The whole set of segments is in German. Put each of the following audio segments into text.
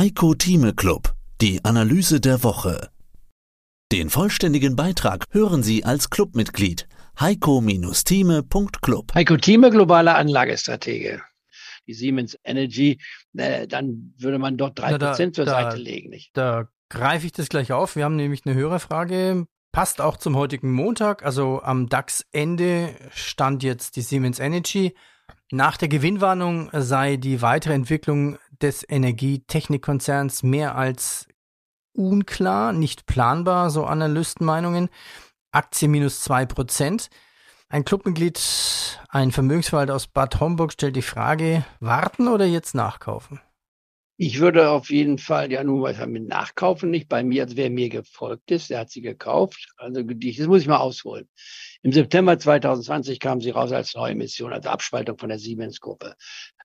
Heiko Thieme Club, die Analyse der Woche. Den vollständigen Beitrag hören Sie als Clubmitglied heiko-thieme.club. Heiko Thieme, globaler Anlagestratege. Die Siemens Energy, äh, dann würde man dort drei Prozent zur da, Seite legen. Nicht? Da greife ich das gleich auf. Wir haben nämlich eine Hörerfrage. Passt auch zum heutigen Montag. Also am DAX-Ende stand jetzt die Siemens Energy. Nach der Gewinnwarnung sei die weitere Entwicklung des Energietechnikkonzerns mehr als unklar, nicht planbar, so Analystenmeinungen. Aktie minus zwei Prozent. Ein Clubmitglied, ein Vermögensverwalter aus Bad Homburg stellt die Frage, warten oder jetzt nachkaufen? Ich würde auf jeden Fall ja nur was mit nachkaufen, nicht bei mir, als wer mir gefolgt ist, der hat sie gekauft. Also das muss ich mal ausholen. Im September 2020 kam sie raus als Neuemission, als Abspaltung von der Siemens-Gruppe.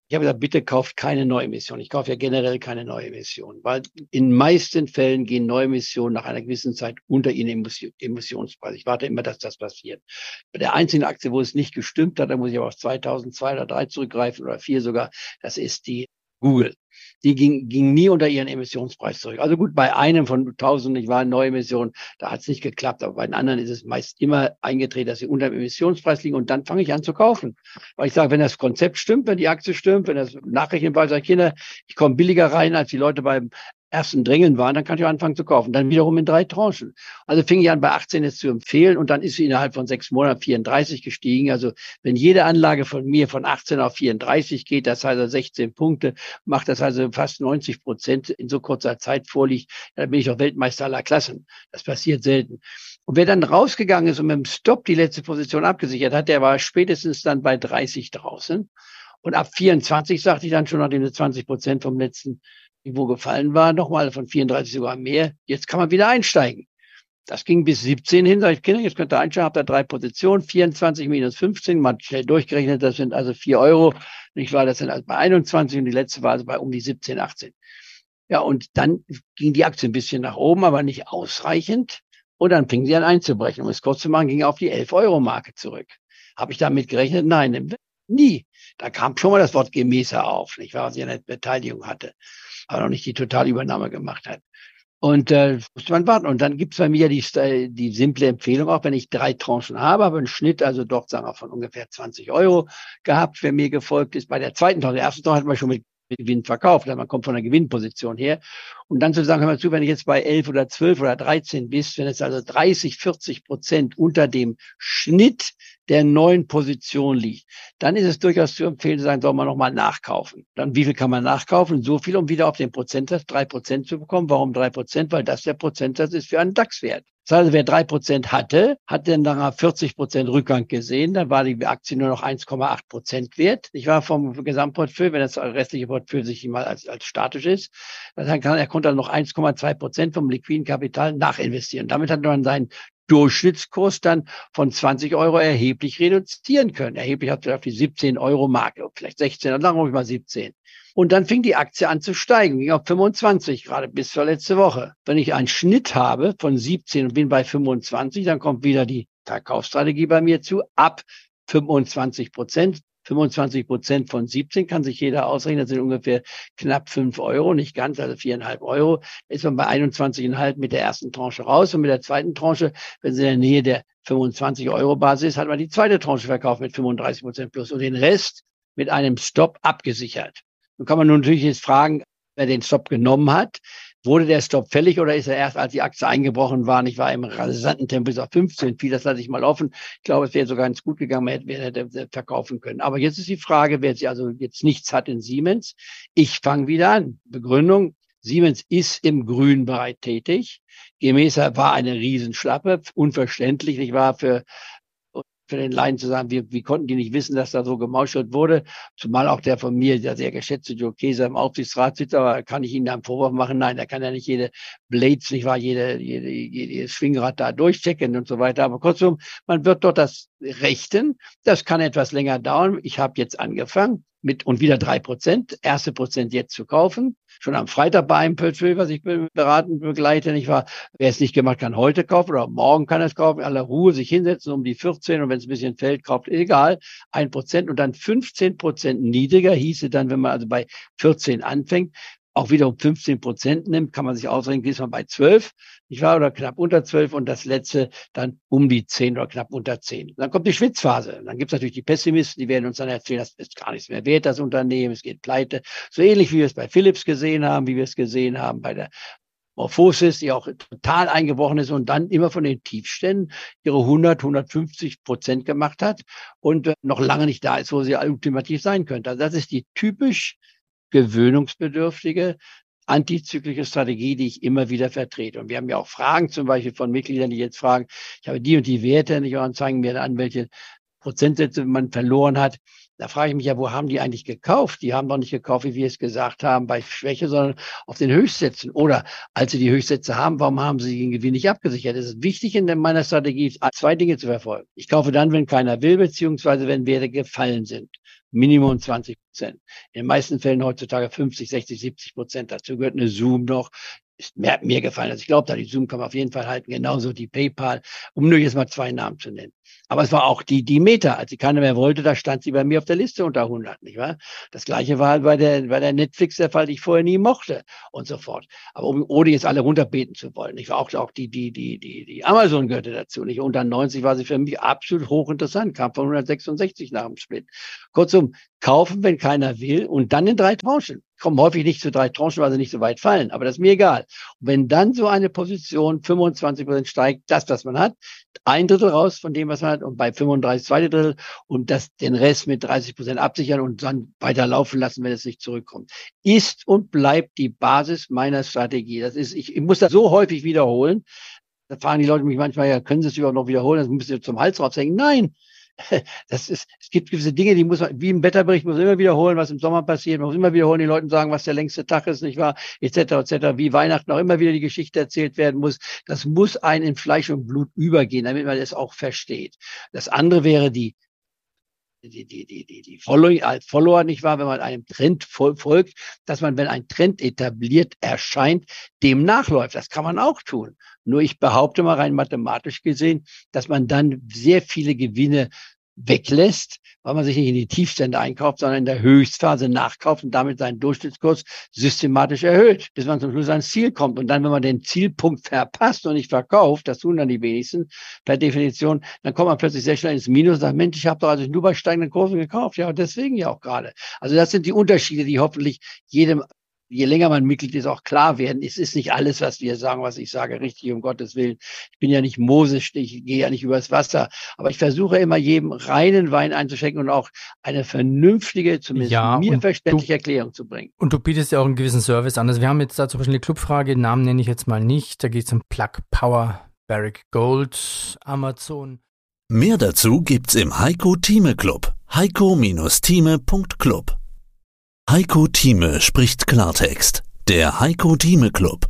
Ich habe gesagt, bitte kauft keine Neuemission. Ich kaufe ja generell keine Neuemission, weil in meisten Fällen gehen Neuemissionen nach einer gewissen Zeit unter ihren Emissionspreis. Ich warte immer, dass das passiert. Bei der einzigen Aktie, wo es nicht gestimmt hat, da muss ich aber auf 2002 oder 2003 zurückgreifen oder 4 sogar, das ist die Google. Die ging, ging nie unter ihren Emissionspreis zurück. Also gut, bei einem von 1000, ich war eine neue Emission, da hat es nicht geklappt, aber bei den anderen ist es meist immer eingetreten, dass sie unter dem Emissionspreis liegen und dann fange ich an zu kaufen. Weil ich sage, wenn das Konzept stimmt, wenn die Aktie stimmt, wenn das Nachrichtenball sagt, Kinder, ich komme billiger rein, als die Leute beim ersten Drängeln waren, dann kann ich auch anfangen zu kaufen. Dann wiederum in drei Tranchen. Also fing ich an, bei 18 jetzt zu empfehlen und dann ist sie innerhalb von sechs Monaten 34 gestiegen. Also wenn jede Anlage von mir von 18 auf 34 geht, das heißt 16 Punkte, macht das also fast 90 Prozent in so kurzer Zeit vorliegt, dann bin ich auch Weltmeister aller Klassen. Das passiert selten. Und wer dann rausgegangen ist und mit dem Stop die letzte Position abgesichert hat, der war spätestens dann bei 30 draußen. Und ab 24 sagte ich dann schon, nachdem sie 20 Prozent vom letzten Niveau gefallen war, nochmal von 34 sogar mehr. Jetzt kann man wieder einsteigen. Das ging bis 17 hin, sag ich, Kinder, jetzt könnt ihr einsteigen, habt ihr drei Positionen, 24 minus 15, man schnell durchgerechnet, das sind also vier Euro, nicht wahr, das sind also bei 21 und die letzte war also bei um die 17, 18. Ja, und dann ging die Aktie ein bisschen nach oben, aber nicht ausreichend. Und dann fing sie an einzubrechen. Um es kurz zu machen, ging auf die 11-Euro-Marke zurück. Habe ich damit gerechnet? Nein, nie. Da kam schon mal das Wort gemäßer auf, nicht wahr, was ich eine Beteiligung hatte aber noch nicht die Totalübernahme gemacht hat. Und äh, musste man warten. Und dann gibt's bei mir die, äh, die simple Empfehlung, auch wenn ich drei Tranchen habe, habe einen Schnitt, also dort sagen wir von ungefähr 20 Euro gehabt, wer mir gefolgt ist. Bei der zweiten Tranche, der ersten Tranche hat man schon mit Gewinn verkauft, man kommt von der Gewinnposition her. Und dann zu sagen, hör mal zu, wenn ich jetzt bei 11 oder 12 oder 13 bist, wenn es also 30, 40 Prozent unter dem Schnitt der neuen Position liegt, dann ist es durchaus zu empfehlen, zu sagen, soll man nochmal nachkaufen. Dann wie viel kann man nachkaufen? So viel, um wieder auf den Prozentsatz drei Prozent zu bekommen. Warum drei Prozent? Weil das der Prozentsatz ist für einen DAX-Wert. Das heißt, wer drei Prozent hatte, hat dann nachher 40 Prozent Rückgang gesehen. Dann war die Aktie nur noch 1,8 Prozent wert. Ich war vom Gesamtportfolio, wenn das restliche Portfolio sich mal als, als statisch ist, dann kann, er konnte dann noch 1,2 Prozent vom liquiden Kapital nachinvestieren. Damit hat man seinen Durchschnittskurs dann von 20 Euro erheblich reduzieren können. Erheblich hat er auf die 17 Euro Marke, vielleicht 16, dann sagen wir mal 17. Und dann fing die Aktie an zu steigen, ging auf 25 gerade bis zur letzte Woche. Wenn ich einen Schnitt habe von 17 und bin bei 25, dann kommt wieder die Verkaufsstrategie bei mir zu, ab 25 Prozent. 25 Prozent von 17 kann sich jeder ausrechnen. Das sind ungefähr knapp 5 Euro, nicht ganz, also viereinhalb Euro. Ist man bei 21,5 mit der ersten Tranche raus und mit der zweiten Tranche, wenn sie in der Nähe der 25 Euro Basis, hat man die zweite Tranche verkauft mit 35 Prozent plus und den Rest mit einem Stop abgesichert. Nun kann man nun natürlich jetzt fragen, wer den Stop genommen hat. Wurde der Stop fällig oder ist er erst, als die Aktie eingebrochen war, nicht war im rasanten Tempo bis auf 15 fiel? Das lasse ich mal offen. Ich glaube, es wäre sogar ganz gut gegangen, man hätte, hätte verkaufen können. Aber jetzt ist die Frage, wer sie also jetzt nichts hat in Siemens. Ich fange wieder an. Begründung. Siemens ist im grünen Bereich tätig. Gemäßer war eine Riesenschlappe, unverständlich. Ich war für für den Laien zu sagen, wir, wir konnten die nicht wissen, dass da so gemauschelt wurde. Zumal auch der von mir, der sehr geschätzte Joe Keser im Aufsichtsrat sitzt, aber kann ich Ihnen da einen Vorwurf machen? Nein, da kann ja nicht jede Blades, nicht wahr, jede, jede, jedes Schwingrad da durchchecken und so weiter. Aber kurzum, man wird dort das rechten. Das kann etwas länger dauern. Ich habe jetzt angefangen mit und wieder drei Prozent, erste Prozent jetzt zu kaufen. Schon am Freitag bei einem Portfolio, was ich beraten begleite, nicht wahr? Wer es nicht gemacht kann, heute kaufen oder morgen kann es kaufen, aller Ruhe sich hinsetzen um die 14 und wenn es ein bisschen fällt, kauft, egal, ein Prozent und dann 15 Prozent niedriger hieße dann, wenn man also bei 14 anfängt, auch wieder um 15 Prozent nimmt, kann man sich ausrechnen, ist man bei 12, nicht wahr, oder knapp unter 12 und das letzte dann um die 10 oder knapp unter 10. Dann kommt die Schwitzphase. Dann gibt es natürlich die Pessimisten, die werden uns dann erzählen, das ist gar nichts mehr wert, das Unternehmen, es geht pleite. So ähnlich wie wir es bei Philips gesehen haben, wie wir es gesehen haben bei der Morphosis, die auch total eingebrochen ist und dann immer von den Tiefständen ihre 100, 150 Prozent gemacht hat und noch lange nicht da ist, wo sie ultimativ sein könnte. Also das ist die typisch gewöhnungsbedürftige antizyklische Strategie, die ich immer wieder vertrete. Und wir haben ja auch Fragen zum Beispiel von Mitgliedern, die jetzt fragen, ich habe die und die Werte nicht und zeigen mir an, welche Prozentsätze man verloren hat. Da frage ich mich ja, wo haben die eigentlich gekauft? Die haben doch nicht gekauft, wie wir es gesagt haben, bei Schwäche, sondern auf den Höchstsätzen. Oder als sie die Höchstsätze haben, warum haben sie den Gewinn nicht abgesichert? Es ist wichtig in meiner Strategie, zwei Dinge zu verfolgen. Ich kaufe dann, wenn keiner will, beziehungsweise wenn Werte gefallen sind. Minimum 20 Prozent. In den meisten Fällen heutzutage 50, 60, 70 Prozent. Dazu gehört eine Zoom noch. Ist mir, mir gefallen. Also ich glaube, da die Zoom kann man auf jeden Fall halten. Genauso die PayPal, um nur jetzt mal zwei Namen zu nennen. Aber es war auch die, die Meta. Als sie keiner mehr wollte, da stand sie bei mir auf der Liste unter 100, nicht wahr? Das gleiche war halt bei der, bei der Netflix der Fall, die ich vorher nie mochte und so fort. Aber um, ohne jetzt alle runterbeten zu wollen. Ich war auch, auch die, die, die, die, die Amazon gehörte dazu. Nicht unter 90 war sie für mich absolut hochinteressant, kam von 166 nach dem Split. Kurzum, kaufen, wenn keiner will und dann in drei Tranchen kommen häufig nicht zu drei Tranchen, weil sie nicht so weit fallen. Aber das ist mir egal. Und wenn dann so eine Position 25 Prozent steigt, das, was man hat, ein Drittel raus von dem, was man hat, und bei 35 zweite Drittel und das, den Rest mit 30 Prozent absichern und dann weiter laufen lassen, wenn es nicht zurückkommt. Ist und bleibt die Basis meiner Strategie. Das ist, ich, ich muss das so häufig wiederholen. Da fragen die Leute mich manchmal, ja, können Sie es überhaupt noch wiederholen? Das müssen Sie zum Hals raushängen. Nein, das ist, es gibt gewisse Dinge, die muss man, wie im Wetterbericht, muss man immer wiederholen, was im Sommer passiert, man muss immer wiederholen, den Leuten sagen, was der längste Tag ist, nicht wahr, etc., etc., wie Weihnachten auch immer wieder die Geschichte erzählt werden muss. Das muss einen in Fleisch und Blut übergehen, damit man es auch versteht. Das andere wäre die, die, die, die, die, die Following, als Follower, nicht wahr, wenn man einem Trend folgt, dass man, wenn ein Trend etabliert erscheint, dem nachläuft. Das kann man auch tun. Nur ich behaupte mal rein mathematisch gesehen, dass man dann sehr viele Gewinne weglässt, weil man sich nicht in die Tiefstände einkauft, sondern in der Höchstphase nachkauft und damit seinen Durchschnittskurs systematisch erhöht, bis man zum Schluss ans Ziel kommt. Und dann, wenn man den Zielpunkt verpasst und nicht verkauft, das tun dann die wenigsten per Definition, dann kommt man plötzlich sehr schnell ins Minus und sagt, Mensch, ich habe doch also nur bei steigenden Kurven gekauft. Ja, deswegen ja auch gerade. Also das sind die Unterschiede, die hoffentlich jedem je länger man Mitglied ist, auch klar werden. Es ist nicht alles, was wir sagen, was ich sage, richtig, um Gottes Willen. Ich bin ja nicht Moses, ich gehe ja nicht übers Wasser. Aber ich versuche immer jedem reinen Wein einzuschenken und auch eine vernünftige, zumindest ja, mir verständliche du, Erklärung zu bringen. Und du bietest ja auch einen gewissen Service an. Also wir haben jetzt da zum Beispiel eine Clubfrage, Namen nenne ich jetzt mal nicht. Da geht es um Plug Power, Barrick Gold, Amazon. Mehr dazu gibt's im Heiko Thieme Club. heiko-thieme.club Heiko Thieme spricht Klartext. Der Heiko Thieme Club.